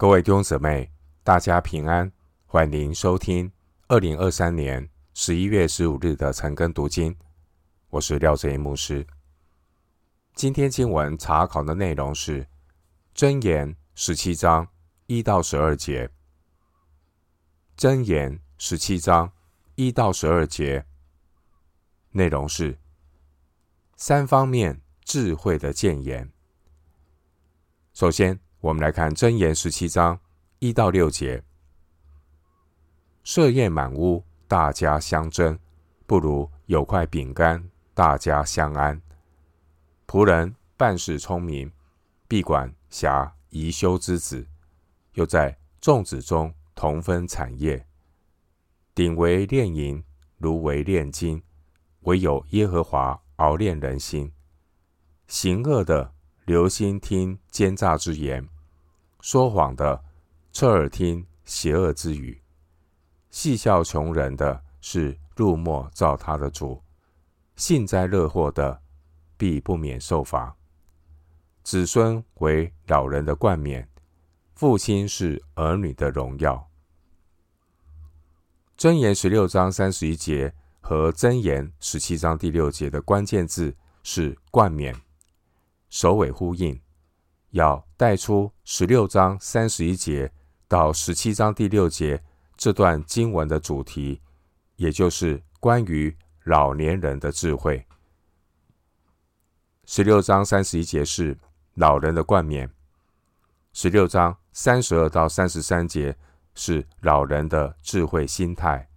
各位弟兄姊妹，大家平安，欢迎收听二零二三年十一月十五日的晨更读经。我是廖正一牧师。今天经文查考的内容是《箴言》十七章一到十二节，《箴言》十七章一到十二节内容是三方面智慧的谏言。首先，我们来看箴言十七章一到六节：设宴满屋，大家相争，不如有块饼干，大家相安。仆人办事聪明，必管辖宜修之子，又在众子中同分产业。鼎为炼银，炉为炼金，唯有耶和华熬炼人心。行恶的，留心听奸诈之言，说谎的侧耳听邪恶之语，戏笑穷人的是入没造他的主，幸灾乐祸的必不免受罚。子孙为老人的冠冕，父亲是儿女的荣耀。箴言十六章三十一节和箴言十七章第六节的关键字是冠冕。首尾呼应，要带出十六章三十一节到十七章第六节这段经文的主题，也就是关于老年人的智慧。十六章三十一节是老人的冠冕，十六章三十二到三十三节是老人的智慧心态，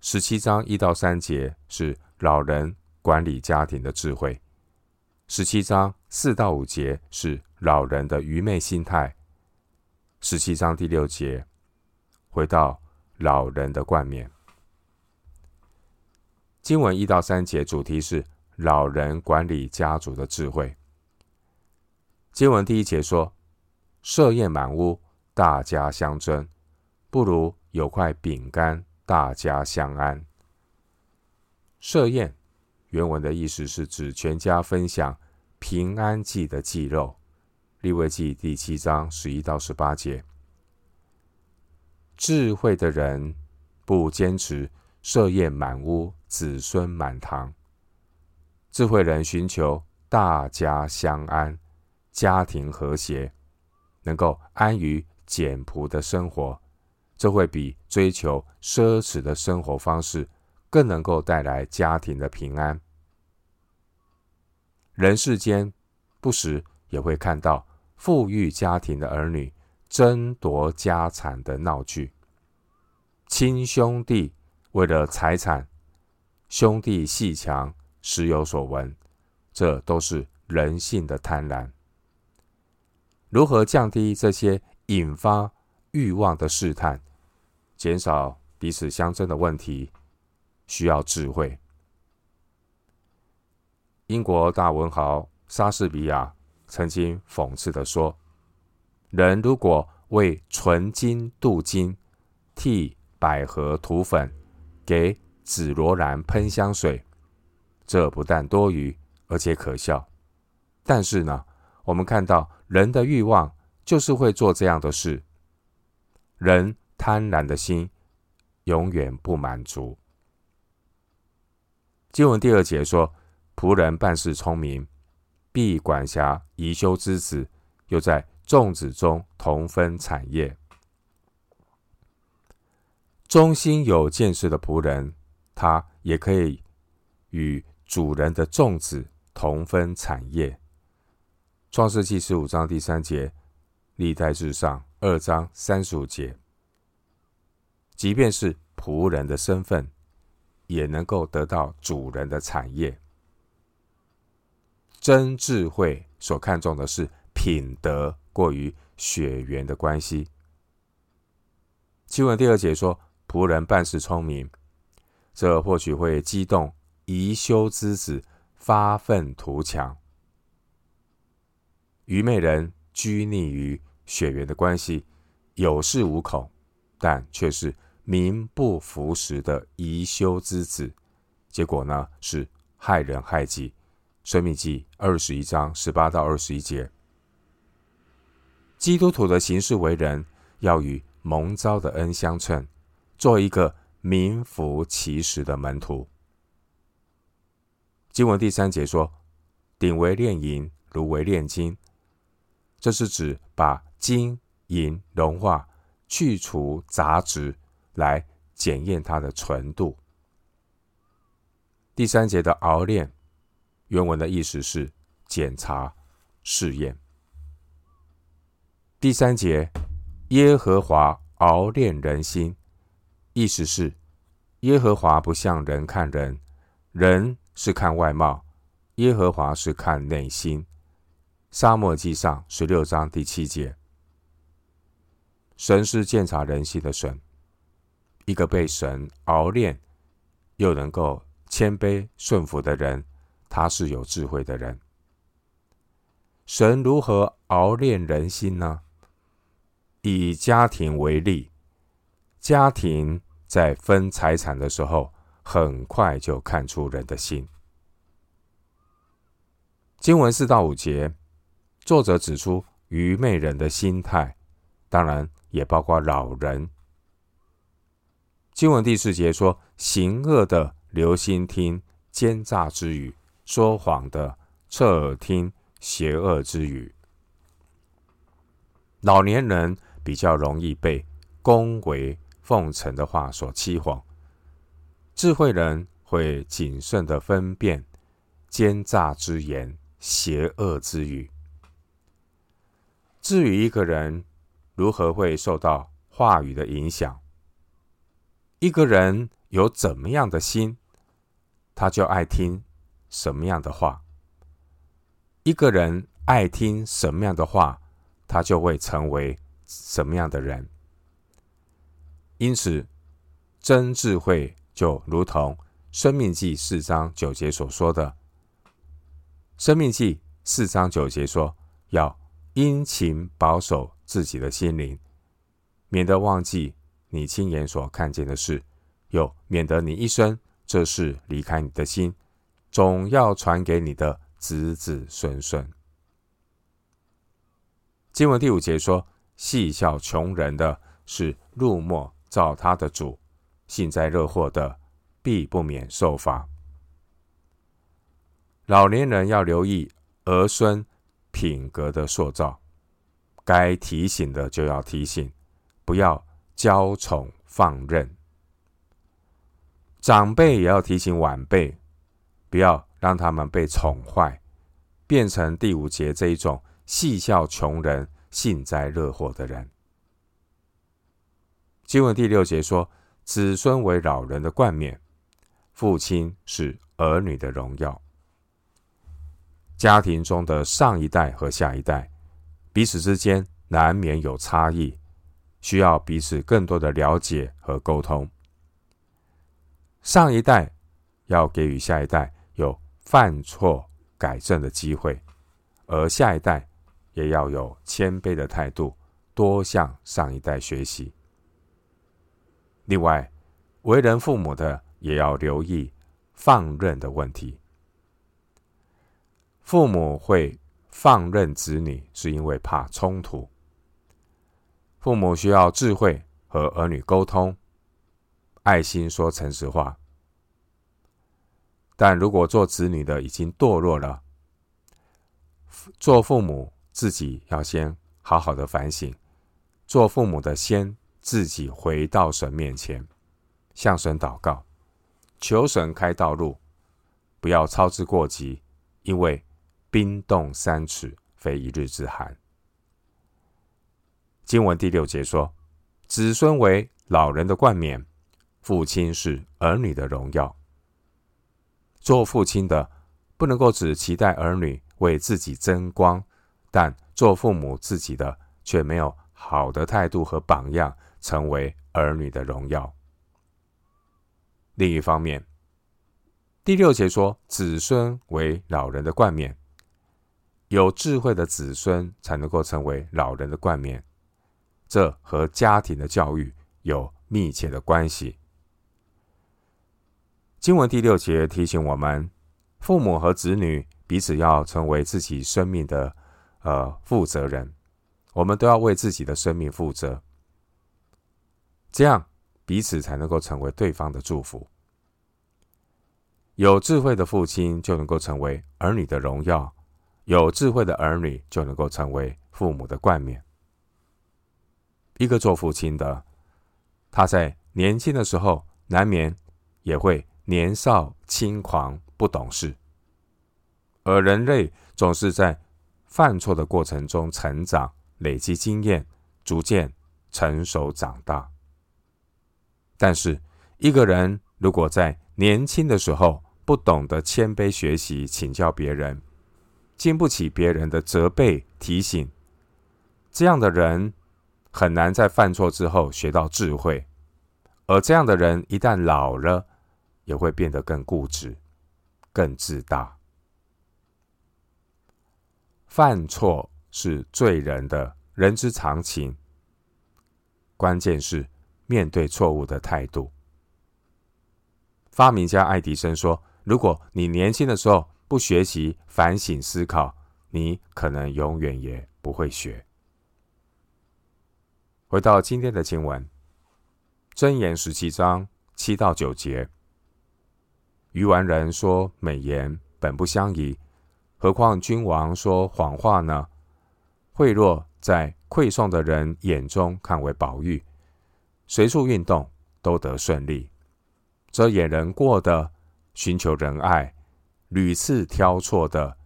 十七章一到三节是老人管理家庭的智慧。十七章四到五节是老人的愚昧心态。十七章第六节回到老人的冠冕。经文一到三节主题是老人管理家族的智慧。经文第一节说：“设宴满屋，大家相争，不如有块饼干，大家相安。”设宴。原文的意思是指全家分享平安祭的祭肉。立位记第七章十一到十八节。智慧的人不坚持设宴满屋、子孙满堂。智慧人寻求大家相安、家庭和谐，能够安于简朴的生活，这会比追求奢侈的生活方式更能够带来家庭的平安。人世间不时也会看到富裕家庭的儿女争夺家产的闹剧，亲兄弟为了财产，兄弟鬩墙，时有所闻。这都是人性的贪婪。如何降低这些引发欲望的试探，减少彼此相争的问题，需要智慧。英国大文豪莎士比亚曾经讽刺地说：“人如果为纯金镀金，替百合涂粉，给紫罗兰喷香水，这不但多余，而且可笑。但是呢，我们看到人的欲望就是会做这样的事。人贪婪的心永远不满足。”经文第二节说。仆人办事聪明，必管辖宜修之子，又在众子中同分产业。忠心有见识的仆人，他也可以与主人的众子同分产业。创世记十五章第三节，历代志上二章三十五节，即便是仆人的身份，也能够得到主人的产业。真智慧所看重的是品德，过于血缘的关系。经文第二节说：“仆人办事聪明，这或许会激动宜修之子发愤图强。愚昧人拘泥于血缘的关系，有恃无恐，但却是名不符实的宜修之子。结果呢，是害人害己。”《申命记》二十一章十八到二十一节，基督徒的行事为人，要与蒙召的恩相称，做一个名副其实的门徒。经文第三节说：“鼎为炼银，炉为炼金。”这是指把金银融化，去除杂质，来检验它的纯度。第三节的熬炼，原文的意思是检查、试验。第三节，耶和华熬炼人心，意思是耶和华不像人看人，人是看外貌，耶和华是看内心。撒母耳记上十六章第七节，神是鉴察人心的神。一个被神熬炼又能够谦卑顺服的人，他是有智慧的人。神如何熬炼人心呢？以家庭为例，家庭在分财产的时候，很快就看出人的心。经文四到五节。作者指出愚昧人的心态，当然也包括老人。经文第四节说：“行恶的留心听奸诈之语，说谎的侧耳听邪恶之语。”老年人比较容易被恭维奉承的话所欺哄，智慧人会谨慎的分辨奸诈之言、邪恶之语。至于一个人如何会受到话语的影响，一个人有怎么样的心，他就爱听什么样的话；一个人爱听什么样的话，他就会成为什么样的人。因此，真智慧就如同《生命记》四章九节所说的，《生命记》四章九节说要。殷勤保守自己的心灵，免得忘记你亲眼所看见的事，又免得你一生这事离开你的心，总要传给你的子子孙孙。经文第五节说：“戏笑穷人的是入没造他的主，幸灾乐祸的必不免受罚。”老年人要留意儿孙。品格的塑造，该提醒的就要提醒，不要娇宠放任。长辈也要提醒晚辈，不要让他们被宠坏，变成第五节这一种戏笑穷人、幸灾乐祸的人。经文第六节说：“子孙为老人的冠冕，父亲是儿女的荣耀。”家庭中的上一代和下一代彼此之间难免有差异，需要彼此更多的了解和沟通。上一代要给予下一代犯错改正的机会，而下一代也要有谦卑的态度，多向上一代学习。另外，为人父母的也要留意放任的问题。父母会放任子女，是因为怕冲突。父母需要智慧和儿女沟通，爱心说诚实话。但如果做子女的已经堕落了，做父母自己要先好好的反省。做父母的先自己回到神面前，向神祷告，求神开道路，不要操之过急，因为。冰冻三尺，非一日之寒。经文第六节说：“子孙为老人的冠冕，父亲是儿女的荣耀。”做父亲的不能够只期待儿女为自己争光，但做父母自己的却没有好的态度和榜样，成为儿女的荣耀。另一方面，第六节说：“子孙为老人的冠冕。”有智慧的子孙才能够成为老人的冠冕，这和家庭的教育有密切的关系。经文第六节提醒我们，父母和子女彼此要成为自己生命的呃负责人。我们都要为自己的生命负责，这样彼此才能够成为对方的祝福。有智慧的父亲就能够成为儿女的荣耀，有智慧的儿女就能够成为父母的冠冕。一个做父亲的，他在年轻的时候难免也会年少轻狂、不懂事，而人类总是在犯错的过程中成长、累积经验，逐渐成熟长大。但是，一个人如果在年轻的时候，不懂得谦卑学习、请教别人，经不起别人的责备提醒，这样的人很难在犯错之后学到智慧。而这样的人一旦老了，也会变得更固执、更自大。犯错是罪人的人之常情，关键是面对错误的态度。发明家爱迪生说，如果你年轻的时候不学习反省思考，你可能永远也不会学。回到今天的经文，箴言十七章七到九节，愚顽人说美言本不相宜，何况君王说谎话呢？贿赂在馈送的人眼中看为宝玉，随处运动都得顺利，遮掩人过的。寻求仁爱，屡次挑错的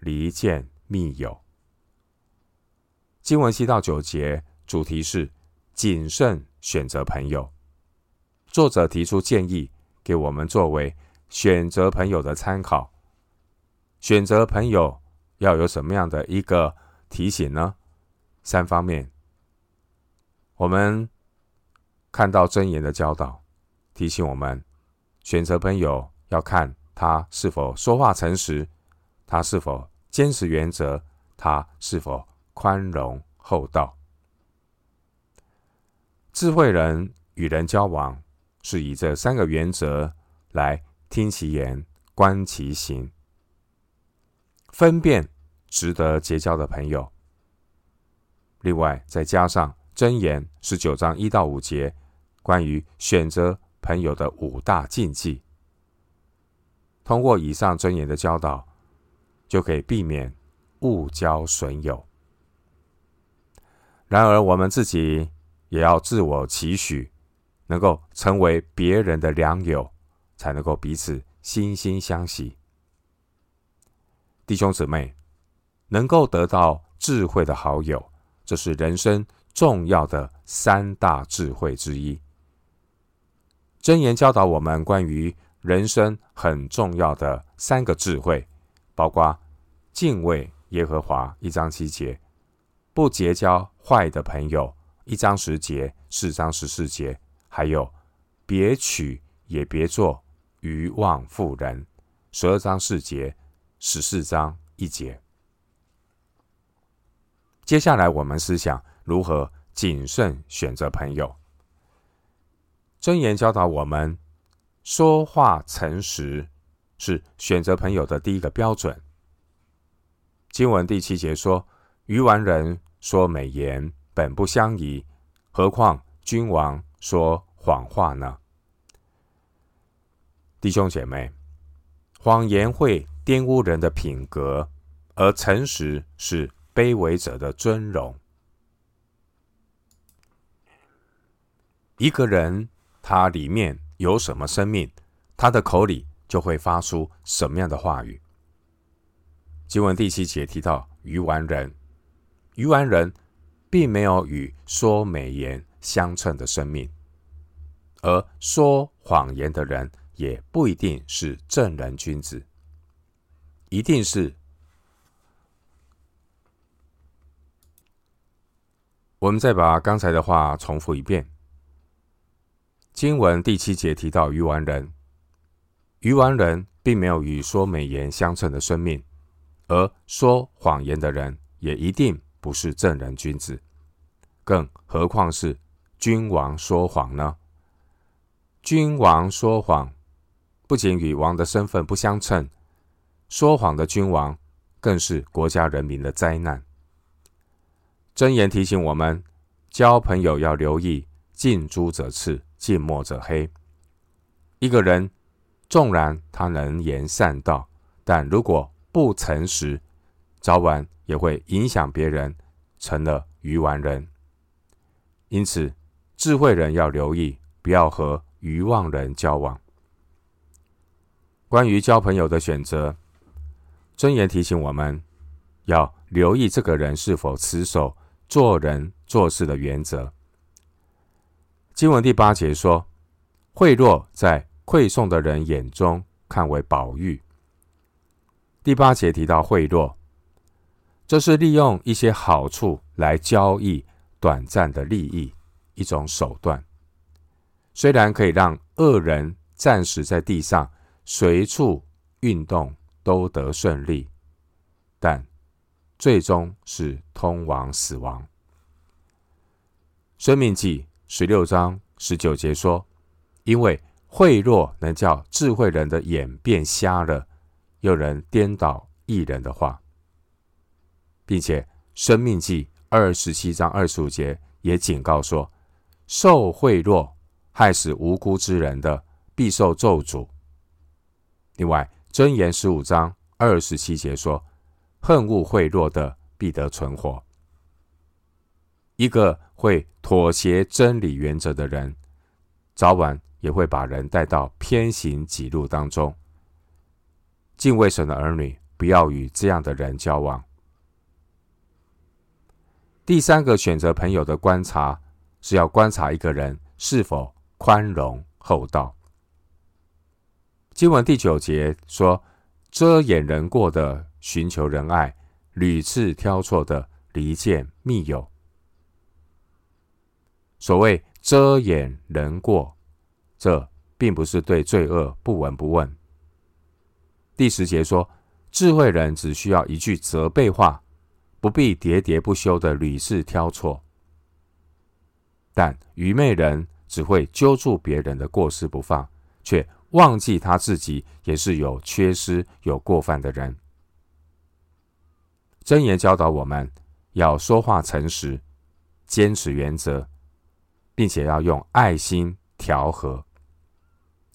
离间密友。经文七到九节主题是谨慎选择朋友。作者提出建议，给我们作为选择朋友的参考。选择朋友要有什么样的一个提醒呢？三方面。我们看到箴言的教导，提醒我们选择朋友。要看他是否说话诚实，他是否坚持原则，他是否宽容厚道。智慧人与人交往，是以这三个原则来听其言、观其行，分辨值得结交的朋友。另外，再加上箴言十九章一到五节，关于选择朋友的五大禁忌。通过以上箴言的教导，就可以避免误交损友。然而，我们自己也要自我期许，能够成为别人的良友，才能够彼此惺惺相惜。弟兄姊妹，能够得到智慧的好友，这是人生重要的三大智慧之一。箴言教导我们关于。人生很重要的三个智慧，包括敬畏耶和华一章七节，不结交坏的朋友一章十节、四章十四节，还有别取也别做愚妄妇人十二章四节、十四章一节。接下来我们思想如何谨慎选择朋友。箴言教导我们。说话诚实是选择朋友的第一个标准。经文第七节说：“愚顽人说美言，本不相宜，何况君王说谎话呢？”弟兄姐妹，谎言会玷污人的品格，而诚实是卑微者的尊荣。一个人，他里面。有什么生命，他的口里就会发出什么样的话语。经文第七节提到愚顽人，愚顽人并没有与说美言相称的生命，而说谎言的人也不一定是正人君子，一定是。我们再把刚才的话重复一遍。经文第七节提到鱼丸人，鱼丸人并没有与说美言相称的生命，而说谎言的人也一定不是正人君子，更何况是君王说谎呢？君王说谎，不仅与王的身份不相称，说谎的君王更是国家人民的灾难。箴言提醒我们，交朋友要留意近朱者赤，近墨者黑。一个人纵然他能言善道，但如果不诚实，早晚也会影响别人，成了愚顽人。因此，智慧人要留意，不要和愚妄人交往。关于交朋友的选择，箴言提醒我们要留意这个人是否持守做人做事的原则。经文第八节说：“贿赂在馈送的人眼中看为宝玉。”第八节提到贿赂，这是利用一些好处来交易。短暂的利益，一种手段，虽然可以让恶人暂时在地上随处运动都得顺利，但最终是通往死亡。生命记十六章十九节说：“因为贿赂能叫智慧人的眼变瞎了，又能颠倒义人的话，并且生命记。”二十七章二十五节也警告说：“受贿赂害死无辜之人的，必受咒诅。”另外，箴言十五章二十七节说：“恨恶贿赂的，必得存活。”一个会妥协真理原则的人，早晚也会把人带到偏行己路当中。敬畏神的儿女，不要与这样的人交往。第三个选择朋友的观察，是要观察一个人是否宽容厚道。经文第九节说：“遮掩人过的寻求仁爱，屡次挑错的离间密友。”所谓遮掩人过，这并不是对罪恶不闻不问。第十节说：“智慧人只需要一句责备话。”不必喋喋不休的屡次挑错，但愚昧人只会揪住别人的过失不放，却忘记他自己也是有缺失、有过犯的人。真言教导我们要说话诚实，坚持原则，并且要用爱心调和。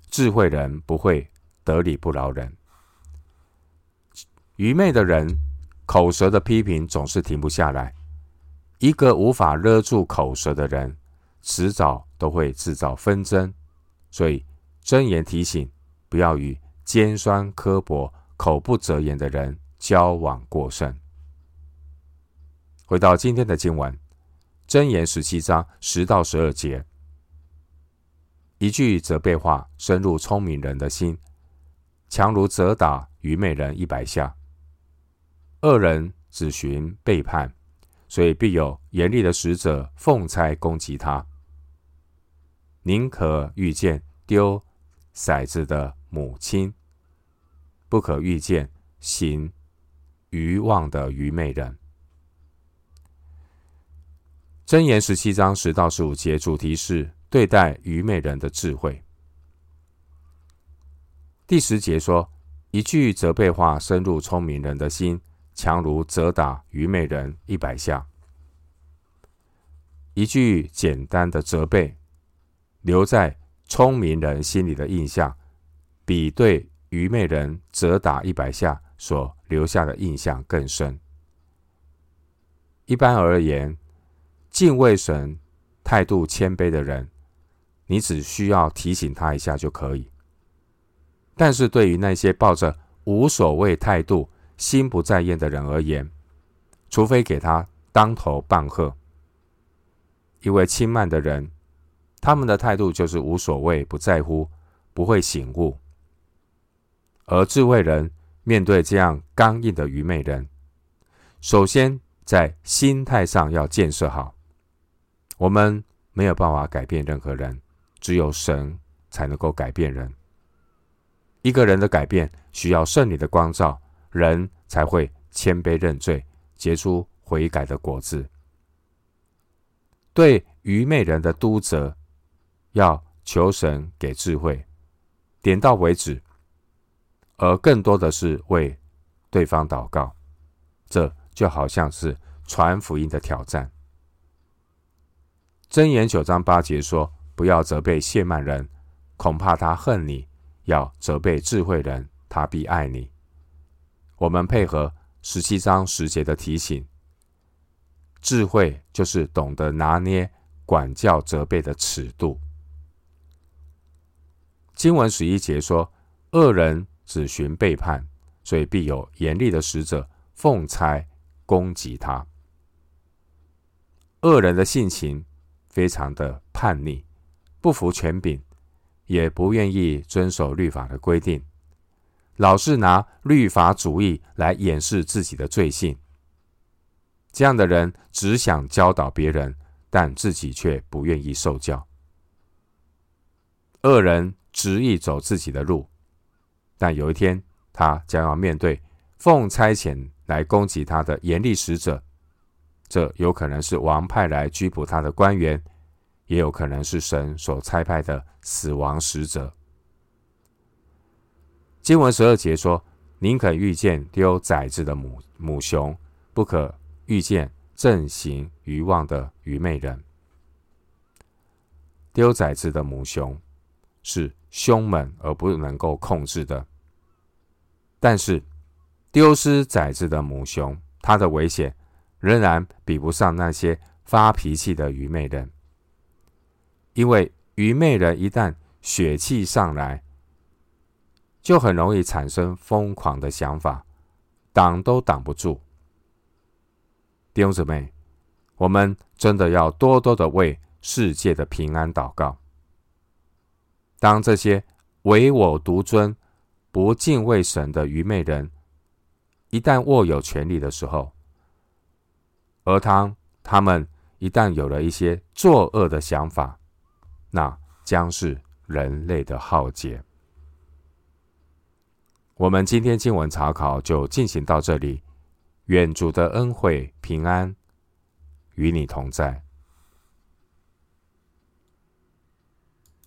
智慧人不会得理不饶人，愚昧的人。口舌的批评总是停不下来，一个无法勒住口舌的人，迟早都会制造纷争。所以箴言提醒，不要与尖酸刻薄、口不择言的人交往过甚。回到今天的经文，箴言十七章十到十二节，一句责备话深入聪明人的心，强如责打愚昧人一百下。恶人只寻背叛，所以必有严厉的使者奉差攻击他。宁可遇见丢骰子的母亲，不可遇见行愚妄的愚昧人。箴言十七章十到十五节，主题是对待愚昧人的智慧。第十节说，一句责备话深入聪明人的心。强如责打愚昧人一百下，一句简单的责备，留在聪明人心里的印象，比对愚昧人责打一百下所留下的印象更深。一般而言，敬畏神、态度谦卑的人，你只需要提醒他一下就可以。但是对于那些抱着无所谓态度，心不在焉的人而言，除非给他当头棒喝。因为轻慢的人，他们的态度就是无所谓、不在乎、不会醒悟；而智慧人面对这样刚硬的愚昧人，首先在心态上要建设好。我们没有办法改变任何人，只有神才能够改变人。一个人的改变需要圣灵的光照。人才会谦卑认罪，结出悔改的果子。对愚昧人的督责，要求神给智慧，点到为止，而更多的是为对方祷告。这就好像是传福音的挑战。箴言九章八节说：“不要责备亵慢人，恐怕他恨你；要责备智慧人，他必爱你。”我们配合十七章十节的提醒，智慧就是懂得拿捏管教责备的尺度。经文十一节说：“恶人只寻背叛，所以必有严厉的使者奉差攻击他。”恶人的性情非常的叛逆，不服权柄，也不愿意遵守律法的规定。老是拿律法主义来掩饰自己的罪行，这样的人只想教导别人，但自己却不愿意受教。恶人执意走自己的路，但有一天他将要面对奉差遣来攻击他的严厉使者，这有可能是王派来拘捕他的官员，也有可能是神所差派的死亡使者。经文十二节说：“宁可遇见丢崽子的母母熊，不可遇见正行愚妄的愚昧人。”丢崽子的母熊是凶猛而不能够控制的，但是丢失崽子的母熊，它的危险仍然比不上那些发脾气的愚昧人，因为愚昧人一旦血气上来，就很容易产生疯狂的想法，挡都挡不住。弟兄姊妹，我们真的要多多的为世界的平安祷告。当这些唯我独尊、不敬畏神的愚昧人一旦握有权力的时候，而当他们一旦有了一些作恶的想法，那将是人类的浩劫。我们今天经文查考就进行到这里，愿主的恩惠平安与你同在。